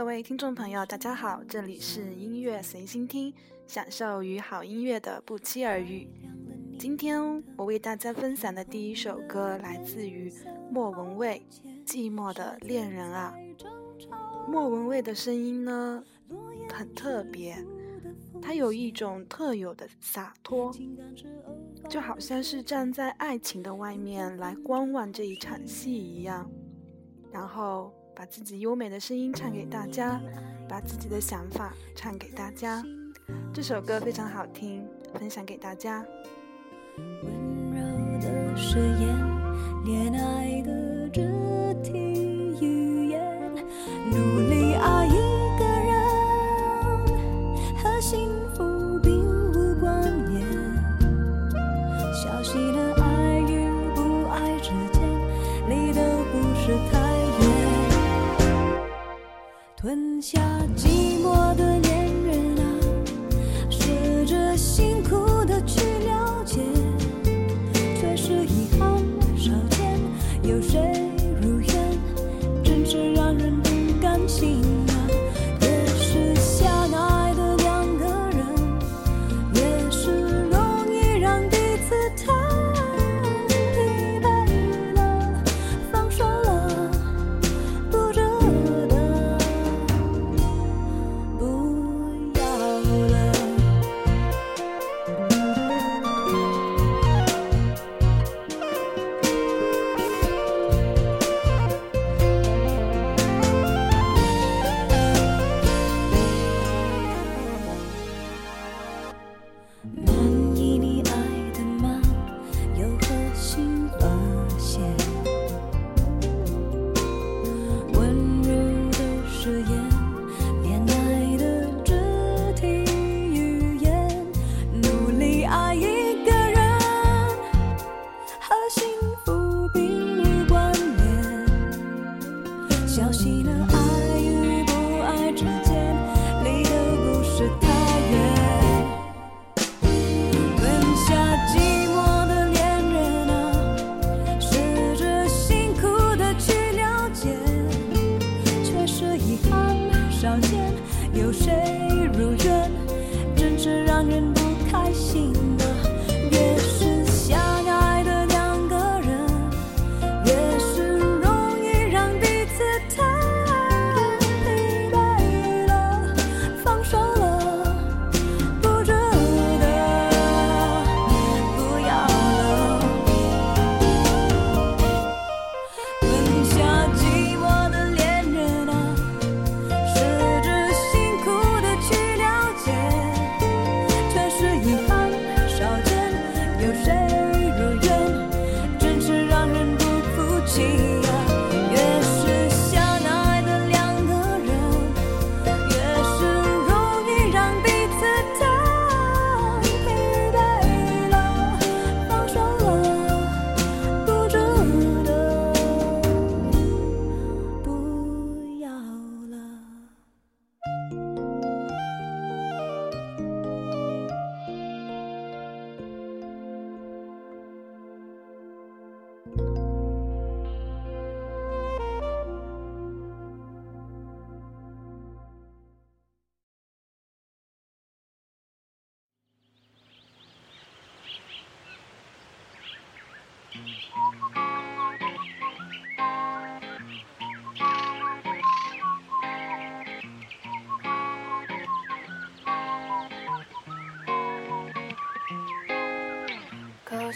各位听众朋友，大家好，这里是音乐随心听，享受与好音乐的不期而遇。今天我为大家分享的第一首歌来自于莫文蔚，《寂寞的恋人啊》。莫文蔚的声音呢，很特别，她有一种特有的洒脱，就好像是站在爱情的外面来观望这一场戏一样，然后。把自己优美的声音唱给大家，把自己的想法唱给大家。这首歌非常好听，分享给大家。温柔的誓言，恋爱的肢体语言，吞下寂寞的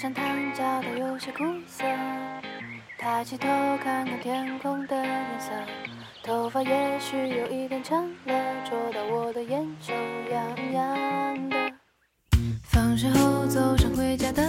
口香糖嚼得有些苦涩，抬起头看看天空的颜色，头发也许有一点长了，戳到我的眼球痒痒的。放学后走上回家的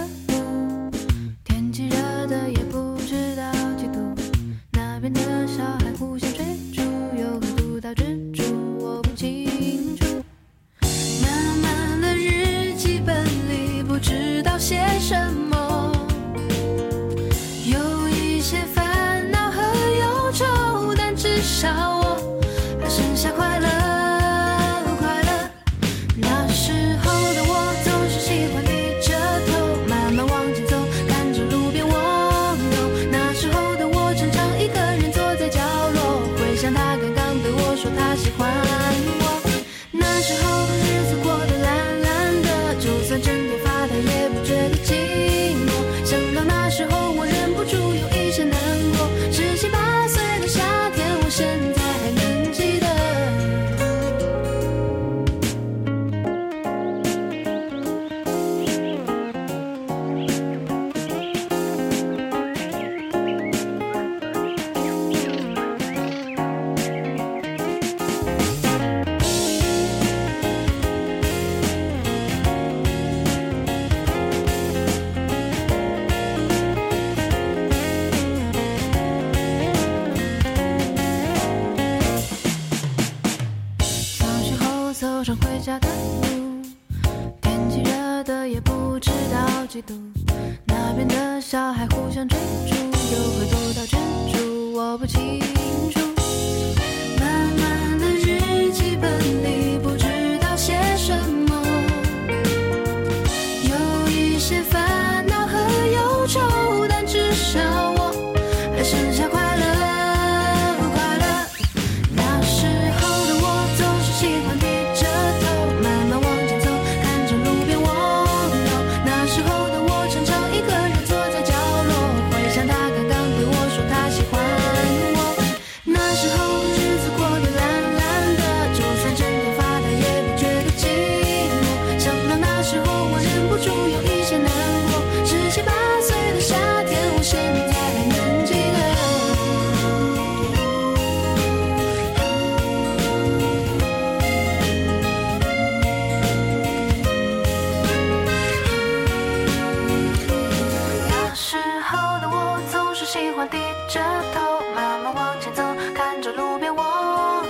着头慢慢往前走看着路边蜗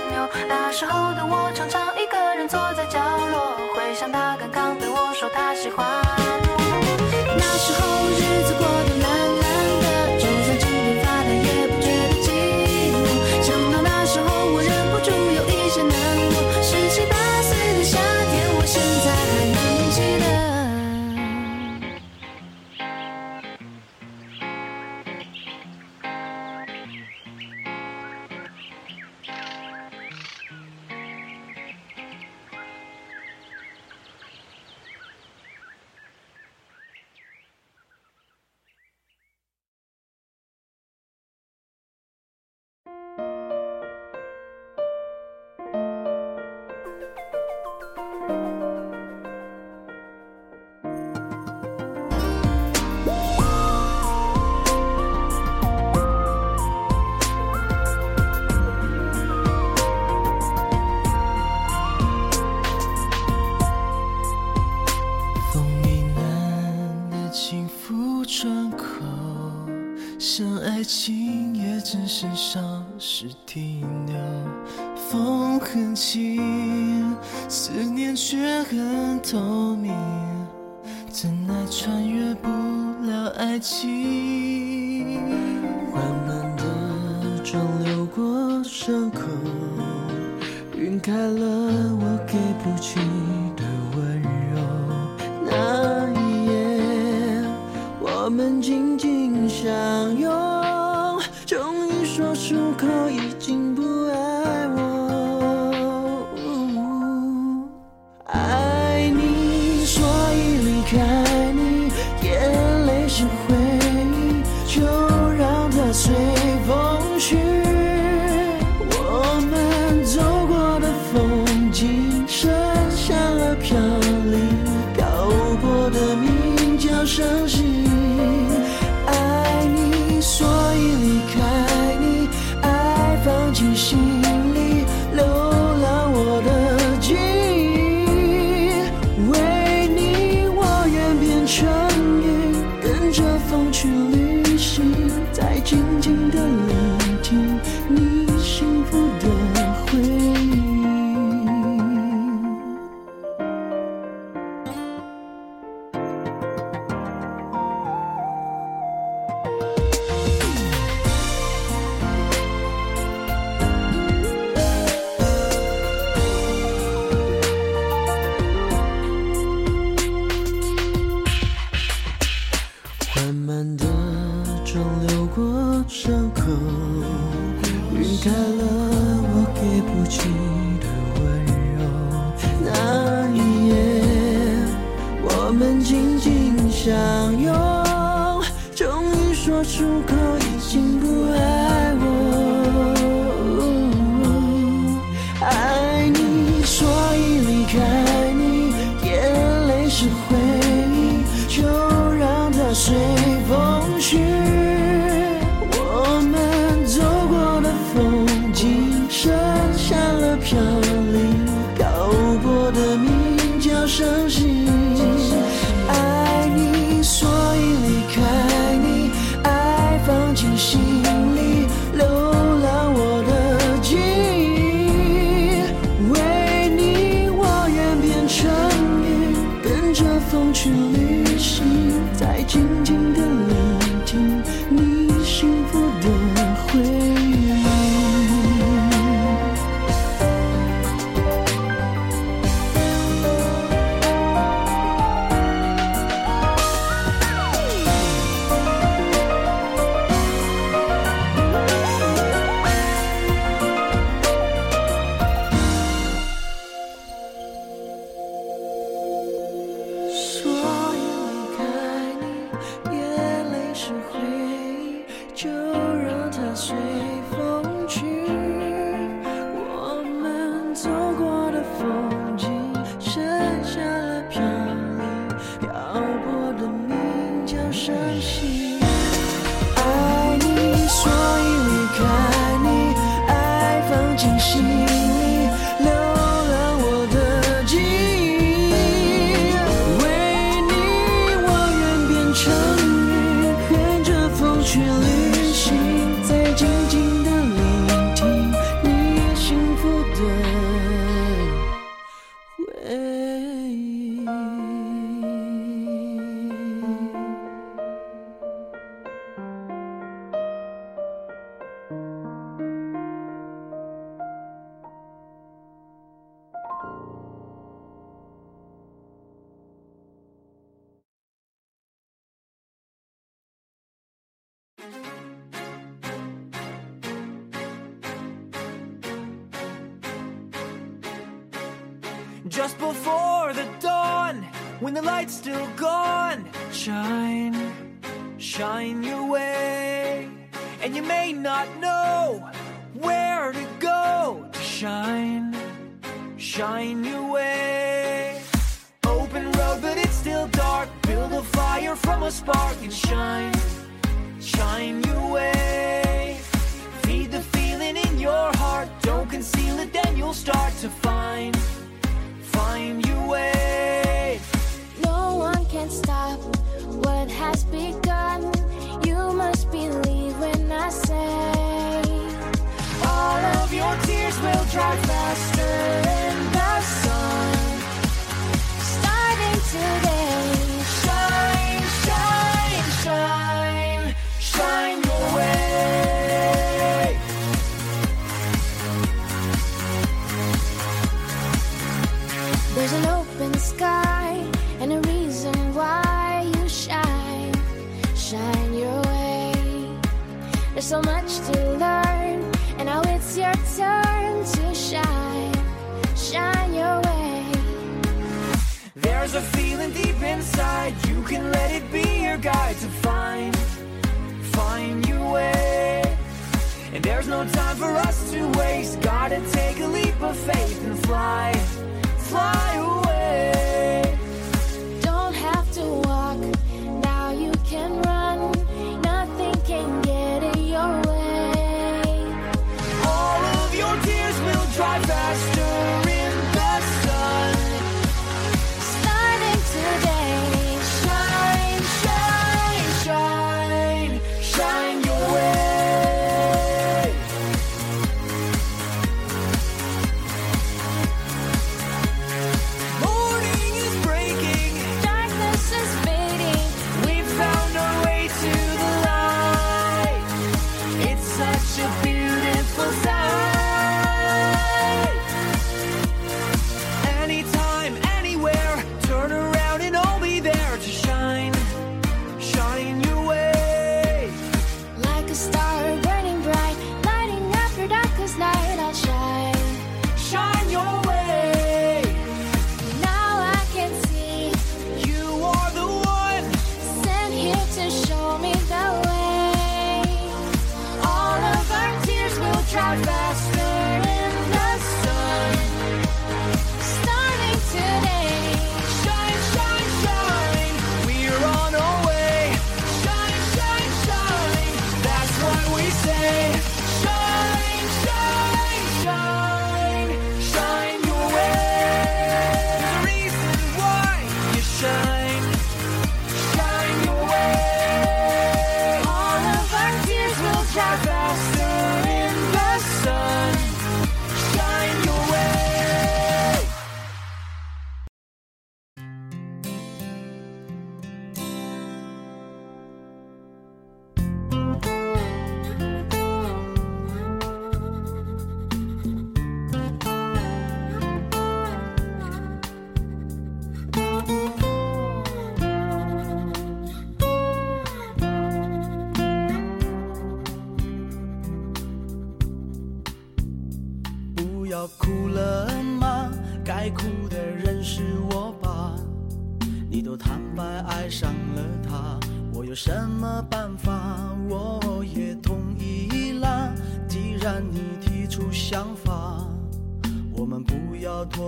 牛。那时候的我常常一个人坐在角落回想他刚刚对我说他喜欢。幸福窗口，想爱情也只剩霎时停留。风很轻，思念却很透明，怎奈穿越不了爱情。缓慢的转流过伤口，晕开了，我给不起。我们紧紧相拥。我们紧紧相拥，终于说出口。when the light's still gone. Shine, shine your way, and you may not know where to go. Shine, shine your way. Open road, but it's still dark. Build a fire from a spark and shine, shine your way. Feed the feeling in your heart. Don't conceal it, then you'll start to find, find your way can't stop what has begun. You must believe when I say all of your tears will dry faster. There's no time for us to waste. Gotta take a leap of faith and fly, fly away.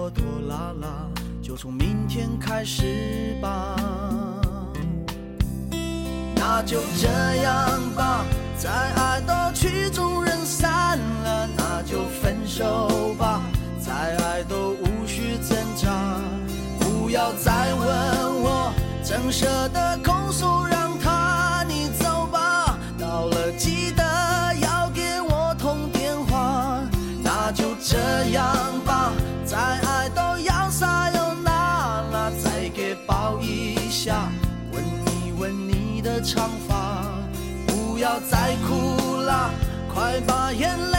拖拉拉，就从明天开始吧。那就这样吧，再爱的曲终人散了，那就分手吧，再爱都无需挣扎，不要再问我，怎舍得空诉，让下，吻一吻你的长发，不要再哭啦，快把眼泪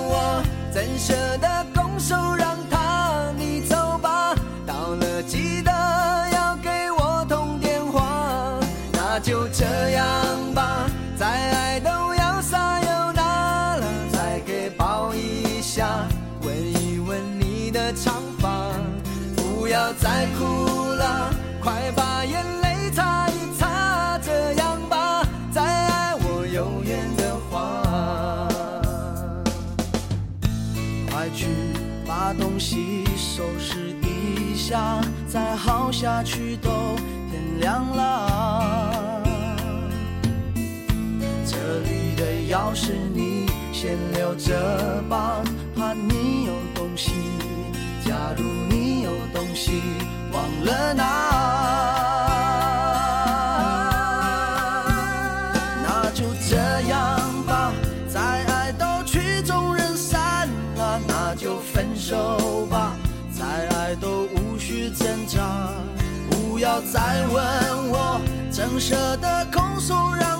舍得拱手让他你走吧，到了记得要给我通电话，那就这样吧，再爱都要撒又那了，再给抱一下，吻一吻你的长发，不要再哭下，再耗下去都天亮了。这里的钥匙你先留着吧，怕你有东西。假如你有东西忘了拿，那就这样吧，再爱都曲终人散了，那就分手不要再问我，怎舍得控诉，让